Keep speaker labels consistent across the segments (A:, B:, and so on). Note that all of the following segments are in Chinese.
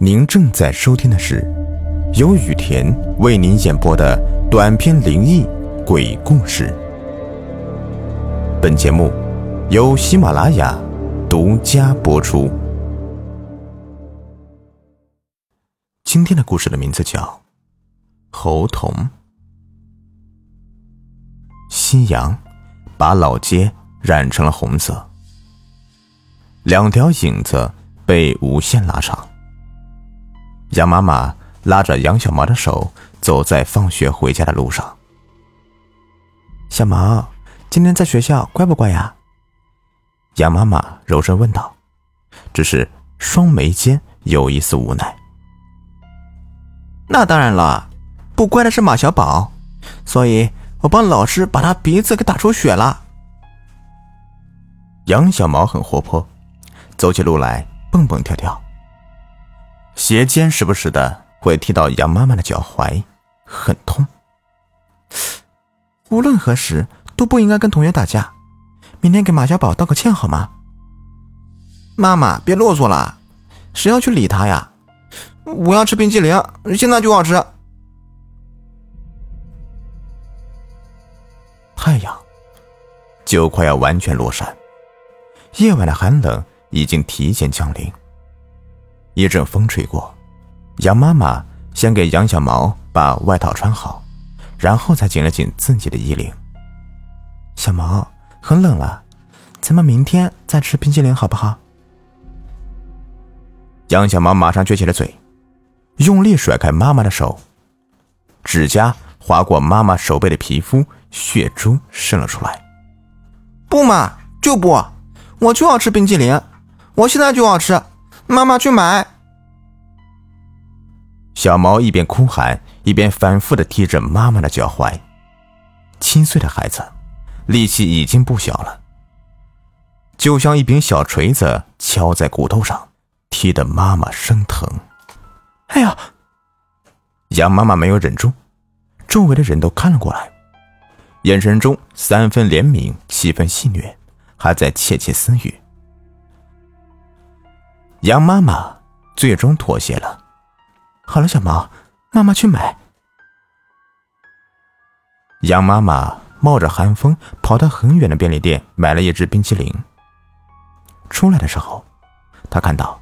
A: 您正在收听的是由雨田为您演播的短篇灵异鬼故事。本节目由喜马拉雅独家播出。今天的故事的名字叫《猴童》。夕阳把老街染成了红色，两条影子被无限拉长。杨妈妈拉着杨小毛的手，走在放学回家的路上。
B: 小毛，今天在学校乖不乖呀？
A: 杨妈妈柔声问道，只是双眉间有一丝无奈。
B: 那当然了，不乖的是马小宝，所以我帮老师把他鼻子给打出血了。
A: 杨小毛很活泼，走起路来蹦蹦跳跳。鞋尖时不时的会踢到杨妈妈的脚踝，很痛。
B: 无论何时都不应该跟同学打架。明天给马小宝道个歉好吗？妈妈，别啰嗦了，谁要去理他呀？我要吃冰淇淋，现在就要吃。
A: 太阳就快要完全落山，夜晚的寒冷已经提前降临。一阵风吹过，杨妈妈先给杨小毛把外套穿好，然后才紧了紧自己的衣领。
B: 小毛，很冷了，咱们明天再吃冰淇淋好不好？
A: 杨小毛马上撅起了嘴，用力甩开妈妈的手，指甲划过妈妈手背的皮肤，血珠渗了出来。
B: 不嘛，就不，我就要吃冰淇淋，我现在就要吃。妈妈去买。
A: 小毛一边哭喊，一边反复的踢着妈妈的脚踝。七岁的孩子，力气已经不小了，就像一柄小锤子敲在骨头上，踢得妈妈生疼。
B: 哎呀！
A: 杨妈妈没有忍住，周围的人都看了过来，眼神中三分怜悯，七分戏谑，还在窃窃私语。杨妈妈最终妥协了。
B: 好了，小毛，妈妈去买。
A: 杨妈妈冒着寒风跑到很远的便利店买了一只冰淇淋。出来的时候，她看到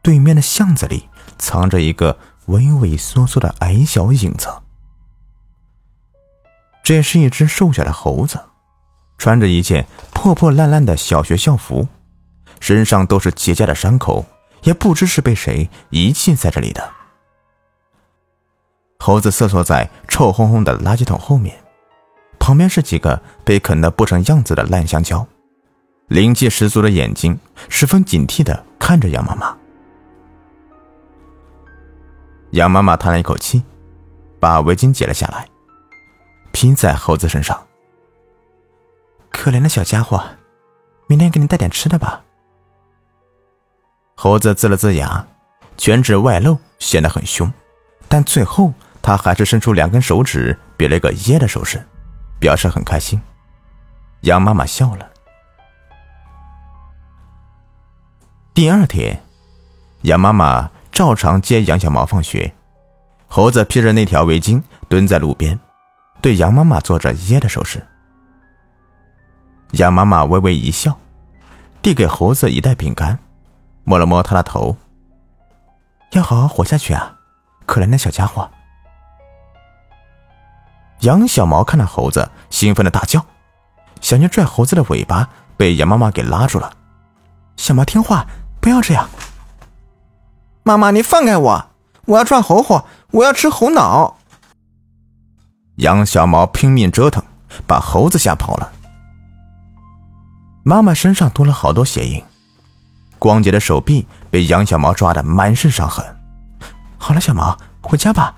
A: 对面的巷子里藏着一个畏畏缩缩的矮小影子。这是一只瘦小的猴子，穿着一件破破烂烂的小学校服。身上都是结痂的伤口，也不知是被谁遗弃在这里的。猴子瑟缩在臭烘烘的垃圾桶后面，旁边是几个被啃得不成样子的烂香蕉，灵气十足的眼睛十分警惕的看着杨妈妈。杨妈妈叹了一口气，把围巾解了下来，披在猴子身上。
B: 可怜的小家伙，明天给你带点吃的吧。
A: 猴子呲了呲牙，全指外露，显得很凶。但最后，他还是伸出两根手指，比了个耶的手势，表示很开心。杨妈妈笑了。第二天，杨妈妈照常接杨小毛放学。猴子披着那条围巾，蹲在路边，对杨妈妈做着耶的手势。杨妈妈微微一笑，递给猴子一袋饼干。摸了摸他的头，
B: 要好好活下去啊！可怜的小家伙。
A: 杨小毛看到猴子，兴奋的大叫，想去拽猴子的尾巴，被杨妈妈给拉住了。
B: 小毛听话，不要这样。妈妈，你放开我！我要抓猴猴，我要吃猴脑。
A: 杨小毛拼命折腾，把猴子吓跑了。妈妈身上多了好多血印。光洁的手臂被杨小毛抓得满是伤痕。
B: 好了，小毛，回家吧。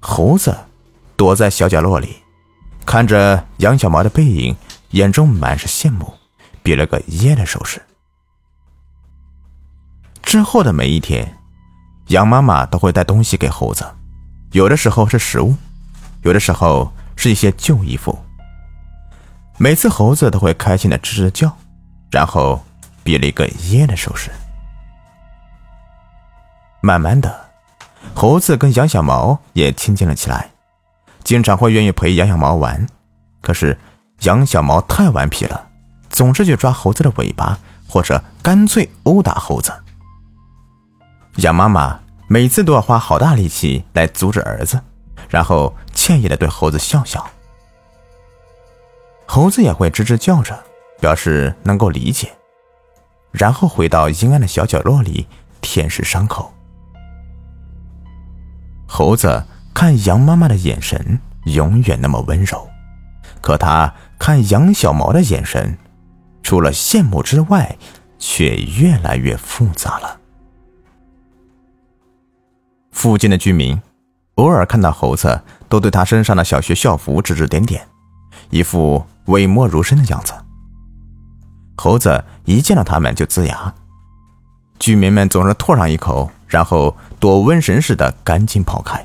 A: 猴子躲在小角落里，看着杨小毛的背影，眼中满是羡慕，比了个耶的手势。之后的每一天，杨妈妈都会带东西给猴子，有的时候是食物，有的时候是一些旧衣服。每次猴子都会开心的吱吱叫，然后。比了一个耶的手势。慢慢的，猴子跟杨小毛也亲近了起来，经常会愿意陪杨小毛玩。可是杨小毛太顽皮了，总是去抓猴子的尾巴，或者干脆殴打猴子。杨妈妈每次都要花好大力气来阻止儿子，然后歉意的对猴子笑笑。猴子也会吱吱叫着，表示能够理解，然后回到阴暗的小角落里舔舐伤口。猴子看杨妈妈的眼神永远那么温柔，可他看杨小毛的眼神，除了羡慕之外，却越来越复杂了。附近的居民偶尔看到猴子，都对他身上的小学校服指指点点，一副讳莫如深的样子。猴子一见到他们就呲牙，居民们总是唾上一口，然后。躲瘟神似的赶紧跑开。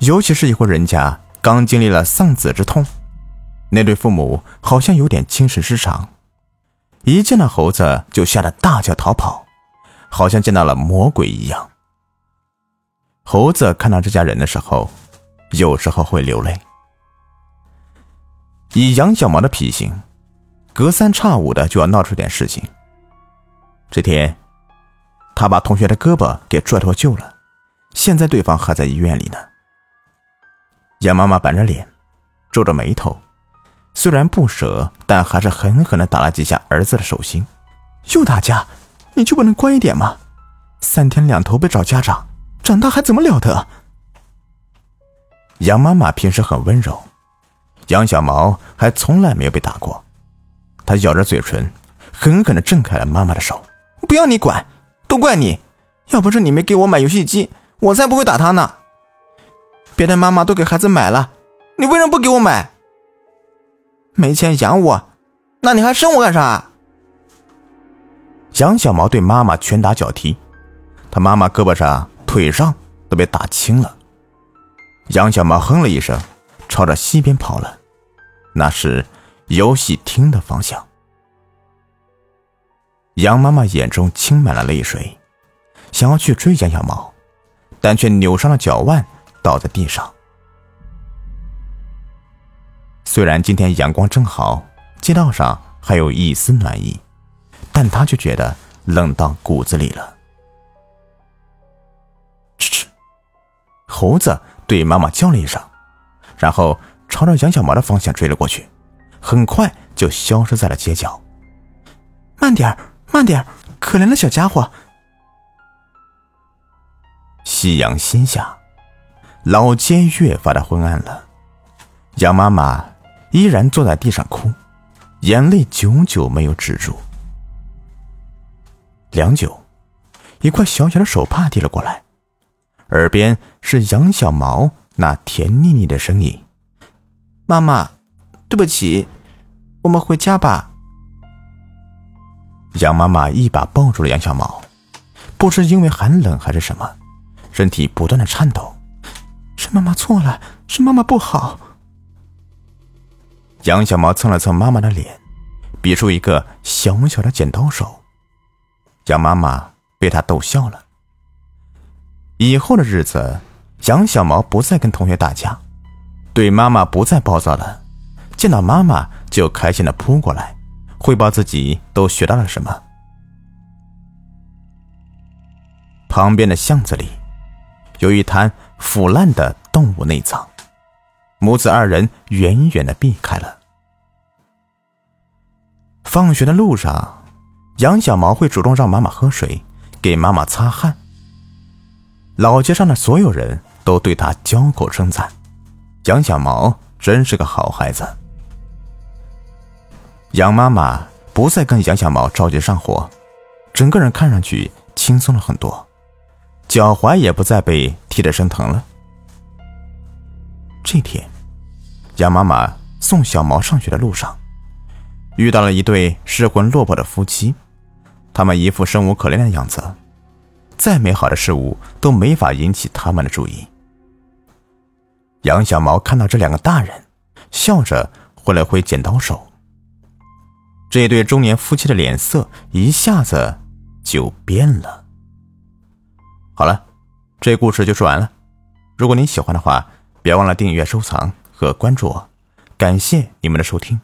A: 尤其是一户人家刚经历了丧子之痛，那对父母好像有点精神失常，一见到猴子就吓得大叫逃跑，好像见到了魔鬼一样。猴子看到这家人的时候，有时候会流泪。以杨小毛的脾性，隔三差五的就要闹出点事情。这天。他把同学的胳膊给拽脱臼了，现在对方还在医院里呢。杨妈妈板着脸，皱着眉头，虽然不舍，但还是狠狠的打了几下儿子的手心。又打架，你就不能乖一点吗？三天两头被找家长，长大还怎么了得？杨妈妈平时很温柔，杨小毛还从来没有被打过。他咬着嘴唇，狠狠的挣开了妈妈的手。不要你管。都怪你，要不是你没给我买游戏机，我才不会打他呢。别的妈妈都给孩子买了，你为什么不给我买？没钱养我，那你还生我干啥？杨小毛对妈妈拳打脚踢，他妈妈胳膊上、腿上都被打青了。杨小毛哼了一声，朝着西边跑了，那是游戏厅的方向。杨妈妈眼中噙满了泪水，想要去追杨小毛，但却扭伤了脚腕，倒在地上。虽然今天阳光正好，街道上还有一丝暖意，但他却觉得冷到骨子里了。吱吱，猴子对妈妈叫了一声，然后朝着杨小毛的方向追了过去，很快就消失在了街角。慢点。慢点，可怜的小家伙。夕阳西下，老街越发的昏暗了。杨妈妈依然坐在地上哭，眼泪久久没有止住。良久，一块小小的手帕递了过来，耳边是杨小毛那甜腻腻的声音：“妈妈，对不起，我们回家吧。”杨妈妈一把抱住了杨小毛，不知因为寒冷还是什么，身体不断的颤抖。是妈妈错了，是妈妈不好。杨小毛蹭了蹭妈妈的脸，比出一个小小的剪刀手。杨妈妈被他逗笑了。以后的日子，杨小毛不再跟同学打架，对妈妈不再暴躁了，见到妈妈就开心的扑过来。汇报自己都学到了什么。旁边的巷子里，有一滩腐烂的动物内脏，母子二人远远的避开了。放学的路上，杨小毛会主动让妈妈喝水，给妈妈擦汗。老街上的所有人都对他交口称赞：“杨小毛真是个好孩子。”杨妈妈不再跟杨小毛着急上火，整个人看上去轻松了很多，脚踝也不再被踢得生疼了。这天，杨妈妈送小毛上学的路上，遇到了一对失魂落魄的夫妻，他们一副生无可恋的样子，再美好的事物都没法引起他们的注意。杨小毛看到这两个大人，笑着挥了挥剪刀手。这对中年夫妻的脸色一下子就变了。好了，这故事就说完了。如果您喜欢的话，别忘了订阅、收藏和关注我。感谢你们的收听。